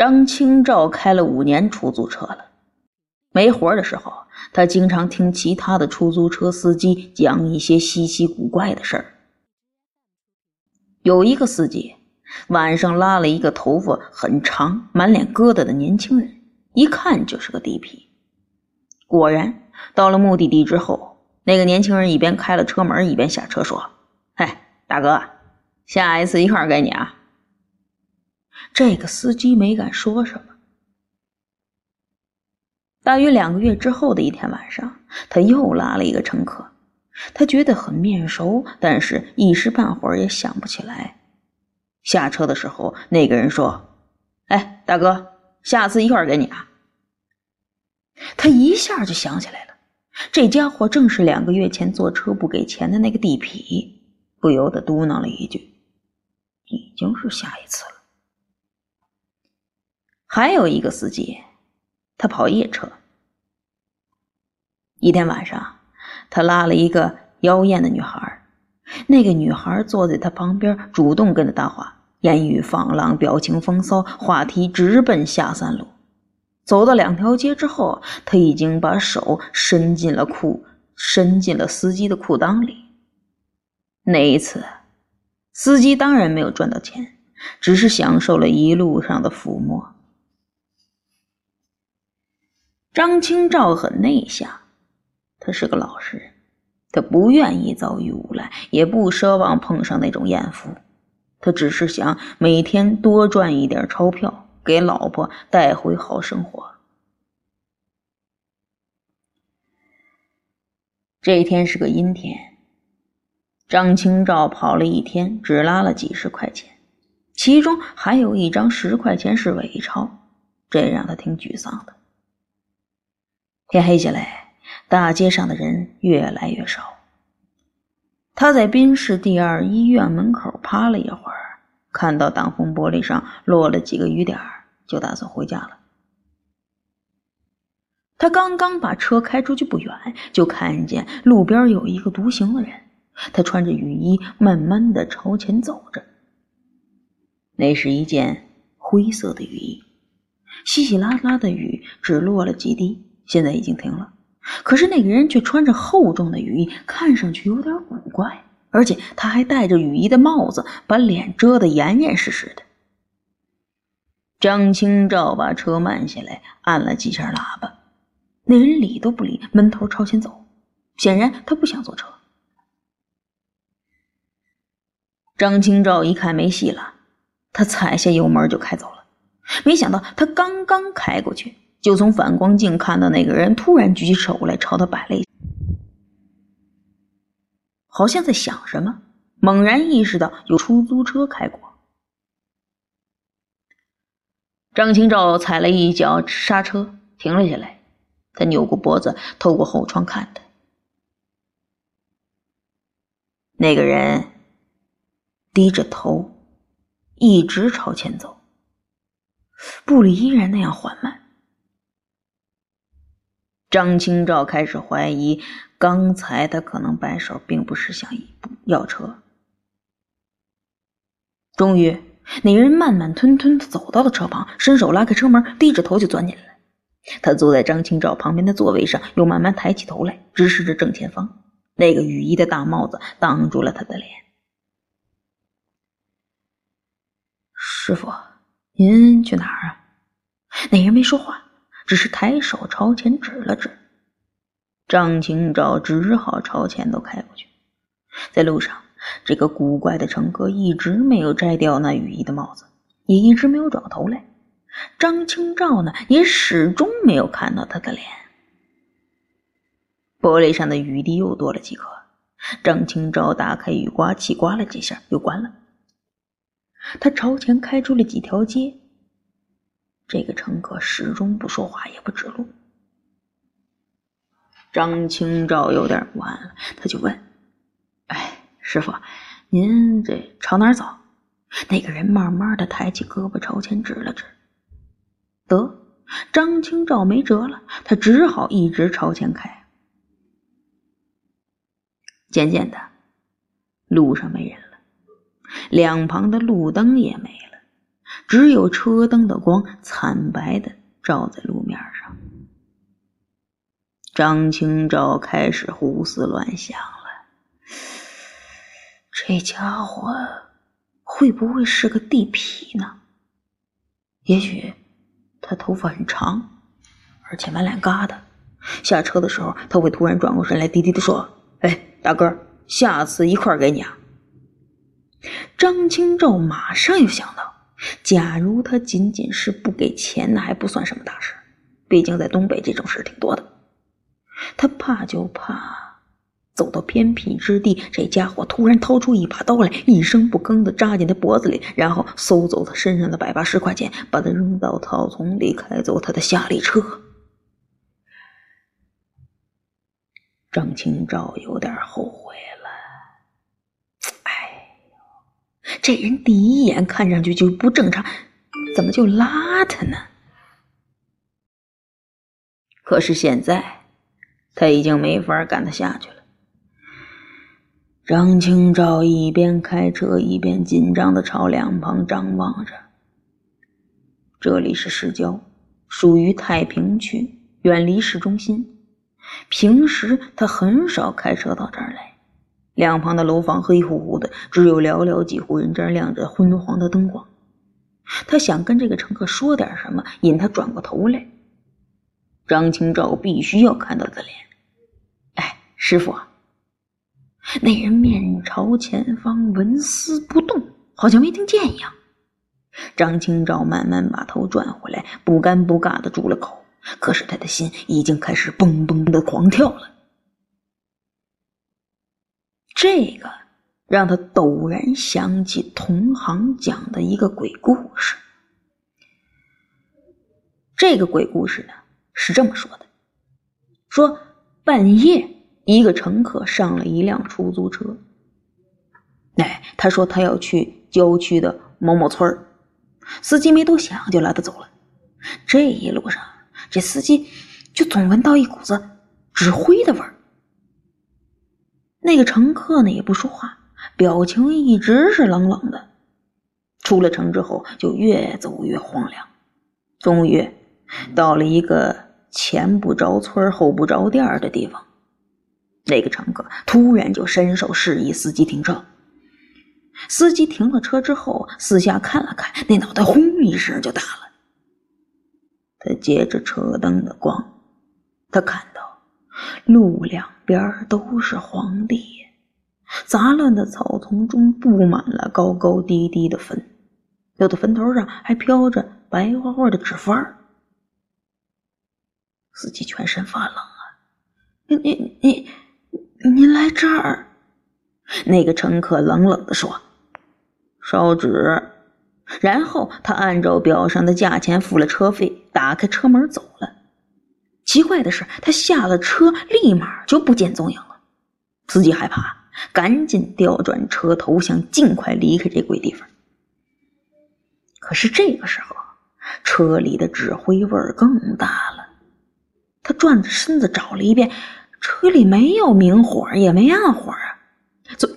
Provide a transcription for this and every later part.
张清照开了五年出租车了，没活的时候，他经常听其他的出租车司机讲一些稀奇古怪的事儿。有一个司机晚上拉了一个头发很长、满脸疙瘩的年轻人，一看就是个地痞。果然，到了目的地之后，那个年轻人一边开了车门，一边下车说：“嘿，大哥，下一次一块给你啊。”这个司机没敢说什么。大约两个月之后的一天晚上，他又拉了一个乘客，他觉得很面熟，但是一时半会儿也想不起来。下车的时候，那个人说：“哎，大哥，下次一块给你啊。”他一下就想起来了，这家伙正是两个月前坐车不给钱的那个地痞，不由得嘟囔了一句：“已经是下一次了。”还有一个司机，他跑夜车。一天晚上，他拉了一个妖艳的女孩，那个女孩坐在他旁边，主动跟他搭话，言语放浪，表情风骚，话题直奔下三路。走到两条街之后，他已经把手伸进了裤，伸进了司机的裤裆里。那一次，司机当然没有赚到钱，只是享受了一路上的抚摸。张清照很内向，他是个老实人，他不愿意遭遇无赖，也不奢望碰上那种艳福，他只是想每天多赚一点钞票，给老婆带回好生活。这一天是个阴天，张清照跑了一天，只拉了几十块钱，其中还有一张十块钱是伪钞，这让他挺沮丧的。天黑下来，大街上的人越来越少。他在滨市第二医院门口趴了一会儿，看到挡风玻璃上落了几个雨点儿就打算回家了。他刚刚把车开出去不远，就看见路边有一个独行的人，他穿着雨衣，慢慢的朝前走着。那是一件灰色的雨衣，稀稀拉拉的雨只落了几滴。现在已经停了，可是那个人却穿着厚重的雨衣，看上去有点古怪，而且他还戴着雨衣的帽子，把脸遮得严严实实的。张清照把车慢下来，按了几下喇叭，那人理都不理，闷头朝前走，显然他不想坐车。张清照一看没戏了，他踩下油门就开走了，没想到他刚刚开过去。就从反光镜看到那个人突然举起手来朝他摆了一下，好像在想什么，猛然意识到有出租车开过。张清照踩了一脚刹车，停了下来。他扭过脖子，透过后窗看他。那个人低着头，一直朝前走，步履依然那样缓慢。张清照开始怀疑，刚才他可能摆手，并不是想要车。终于，那人慢慢吞吞的走到了车旁，伸手拉开车门，低着头就钻进来。他坐在张清照旁边的座位上，又慢慢抬起头来，直视着正前方。那个雨衣的大帽子挡住了他的脸。师傅，您去哪儿啊？那人没说话。只是抬手朝前指了指，张清照只好朝前头开过去。在路上，这个古怪的乘客一直没有摘掉那雨衣的帽子，也一直没有转过头来。张清照呢，也始终没有看到他的脸。玻璃上的雨滴又多了几颗，张清照打开雨刮器，刮了几下，又关了。他朝前开出了几条街。这个乘客始终不说话，也不指路。张清照有点不安了，他就问：“哎，师傅，您这朝哪儿走？”那个人慢慢的抬起胳膊朝前指了指。得，张清照没辙了，他只好一直朝前开。渐渐的，路上没人了，两旁的路灯也没了。只有车灯的光惨白的照在路面上。张清照开始胡思乱想了：这家伙会不会是个地痞呢？也许他头发很长，而且满脸疙瘩。下车的时候，他会突然转过身来，低低的说：“哎，大哥，下次一块给你啊。”张清照马上又想到，假如他仅仅是不给钱，那还不算什么大事，毕竟在东北这种事挺多的。他怕就怕走到偏僻之地，这家伙突然掏出一把刀来，一声不吭的扎进他脖子里，然后搜走他身上的百八十块钱，把他扔到草丛里，开走他的夏利车。张清照有点后悔了。哎呦，这人第一眼看上去就不正常，怎么就邋遢呢？可是现在他已经没法赶他下去了。张清照一边开车，一边紧张的朝两旁张望着。这里是市郊，属于太平区，远离市中心。平时他很少开车到这儿来，两旁的楼房黑乎乎的，只有寥寥几户人家亮着昏黄的灯光。他想跟这个乘客说点什么，引他转过头来。张清照必须要看到他的脸。哎，师傅，那人面朝前方，纹丝不动，好像没听见一样。张清照慢慢把头转回来，不尴不尬的住了口。可是他的心已经开始嘣嘣的狂跳了。这个让他陡然想起同行讲的一个鬼故事。这个鬼故事呢是这么说的：说半夜一个乘客上了一辆出租车，哎，他说他要去郊区的某某村司机没多想就拉他走了。这一路上。这司机就总闻到一股子纸灰的味儿。那个乘客呢也不说话，表情一直是冷冷的。出了城之后，就越走越荒凉。终于到了一个前不着村后不着店的地方，那个乘客突然就伸手示意司机停车。司机停了车之后，四下看了看，那脑袋轰一声就大了。他借着车灯的光，他看路两边都是荒地，杂乱的草丛中布满了高高低低的坟，有的坟头上还飘着白花花的纸幡司机全身发冷啊！你你你，您来这儿？那个乘客冷冷地说：“烧纸。”然后他按照表上的价钱付了车费，打开车门走了。奇怪的是，他下了车，立马就不见踪影了。司机害怕，赶紧调转车头，想尽快离开这鬼地方。可是这个时候，车里的纸灰味更大了。他转着身子找了一遍，车里没有明火，也没暗火啊。最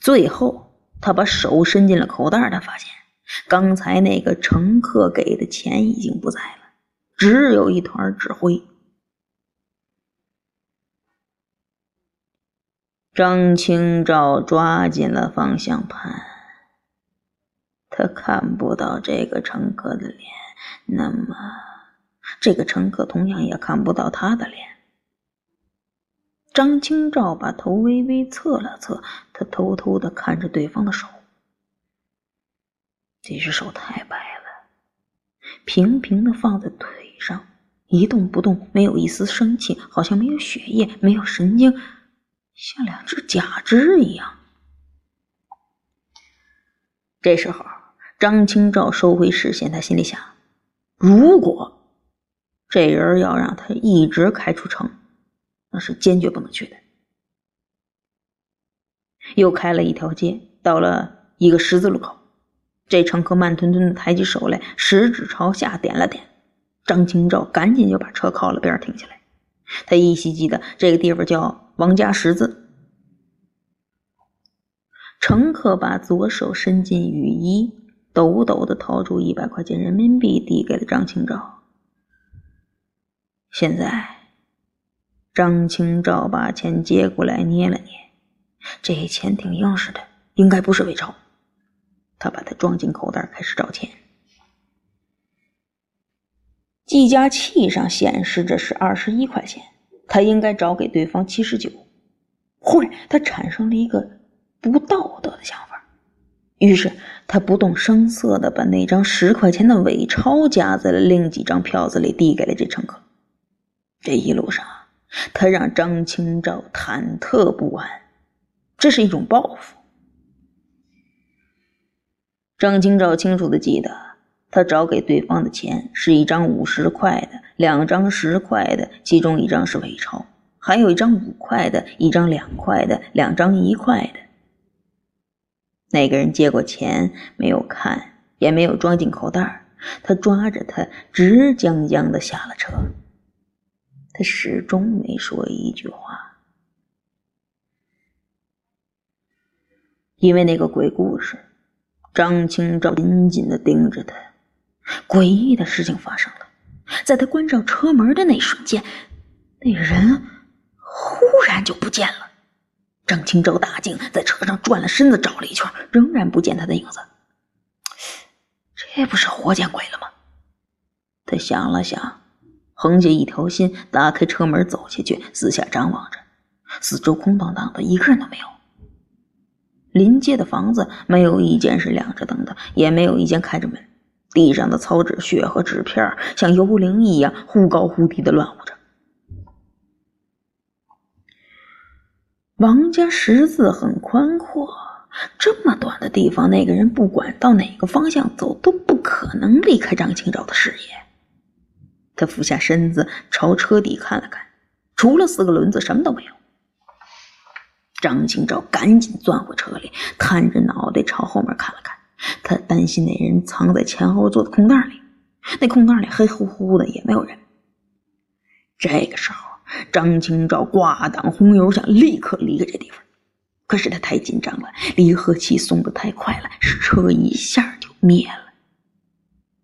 最后，他把手伸进了口袋，他发现刚才那个乘客给的钱已经不在了，只有一团纸灰。张清照抓紧了方向盘，他看不到这个乘客的脸，那么这个乘客同样也看不到他的脸。张清照把头微微侧了侧，他偷偷的看着对方的手。这只手太白了，平平的放在腿上，一动不动，没有一丝生气，好像没有血液，没有神经，像两只假肢一样。这时候，张清照收回视线，他心里想：如果这人要让他一直开出城。那是坚决不能去的。又开了一条街，到了一个十字路口，这乘客慢吞吞的抬起手来，食指朝下点了点。张清照赶紧就把车靠了边停下来。他依稀记得这个地方叫王家十字。乘客把左手伸进雨衣，抖抖的掏出一百块钱人民币，递给了张清照。现在，张清照把钱接过来，捏了捏，这钱挺硬实的，应该不是伪钞。他把它装进口袋，开始找钱。计价器上显示着是二十一块钱，他应该找给对方七十九。忽然，他产生了一个不道德的想法，于是他不动声色的把那张十块钱的伪钞夹在了另几张票子里，递给了这乘客。这一路上，他让张清照忐忑不安，这是一种报复。张清照清楚的记得。他找给对方的钱是一张五十块的，两张十块的，其中一张是伪钞，还有一张五块的，一张两块的，两张一块的。那个人接过钱，没有看，也没有装进口袋儿他抓着他，直僵僵的下了车。他始终没说一句话，因为那个鬼故事，张清照紧紧的盯着他。诡异的事情发生了，在他关上车门的那瞬间，那人忽然就不见了。张清照大惊，在车上转了身子，找了一圈，仍然不见他的影子。这不是活见鬼了吗？他想了想，横下一条心，打开车门走下去，四下张望着，四周空荡荡的，一个人都没有。临街的房子没有一间是亮着灯的，也没有一间开着门。地上的草纸屑和纸片像幽灵一样忽高忽低的乱舞着。王家十字很宽阔，这么短的地方，那个人不管到哪个方向走，都不可能离开张清照的视野。他俯下身子朝车底看了看，除了四个轮子，什么都没有。张清照赶紧钻回车里，探着脑袋朝后面看了看。他担心那人藏在前后座的空袋里，那空袋里黑乎乎的，也没有人。这个时候，张清照挂档红油想，立刻离开这地方。可是他太紧张了，离合器松的太快了，车一下就灭了。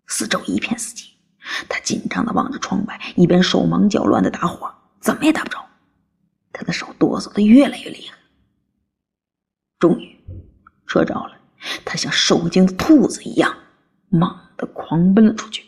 四周一片死寂，他紧张的望着窗外，一边手忙脚乱的打火，怎么也打不着。他的手哆嗦的越来越厉害。终于，车着了。他像受惊的兔子一样，猛地狂奔了出去。